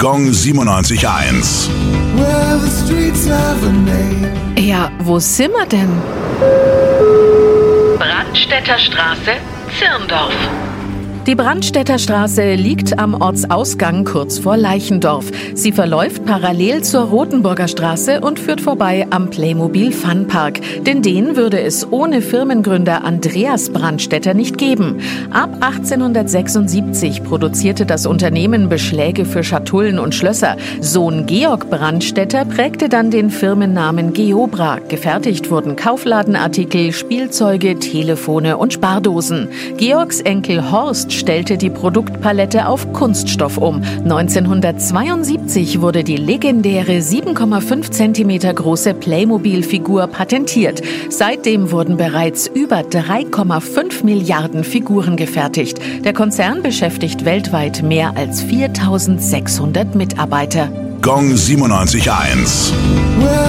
Gong 97.1. Well, the streets have a name. Ja, wo sind wir denn? Brandstätter Straße, Zirndorf. Die Brandstätter Straße liegt am Ortsausgang kurz vor Leichendorf. Sie verläuft parallel zur Rotenburger Straße und führt vorbei am Playmobil Funpark. Denn den würde es ohne Firmengründer Andreas Brandstätter nicht geben. Ab 1876 produzierte das Unternehmen Beschläge für Schatullen und Schlösser. Sohn Georg Brandstätter prägte dann den Firmennamen Geobra. Gefertigt wurden Kaufladenartikel, Spielzeuge, Telefone und Spardosen. Georgs Enkel Horst stellte die Produktpalette auf Kunststoff um. 1972 wurde die legendäre 7,5 cm große Playmobil-Figur patentiert. Seitdem wurden bereits über 3,5 Milliarden Figuren gefertigt. Der Konzern beschäftigt weltweit mehr als 4600 Mitarbeiter. Gong 97.1. Well,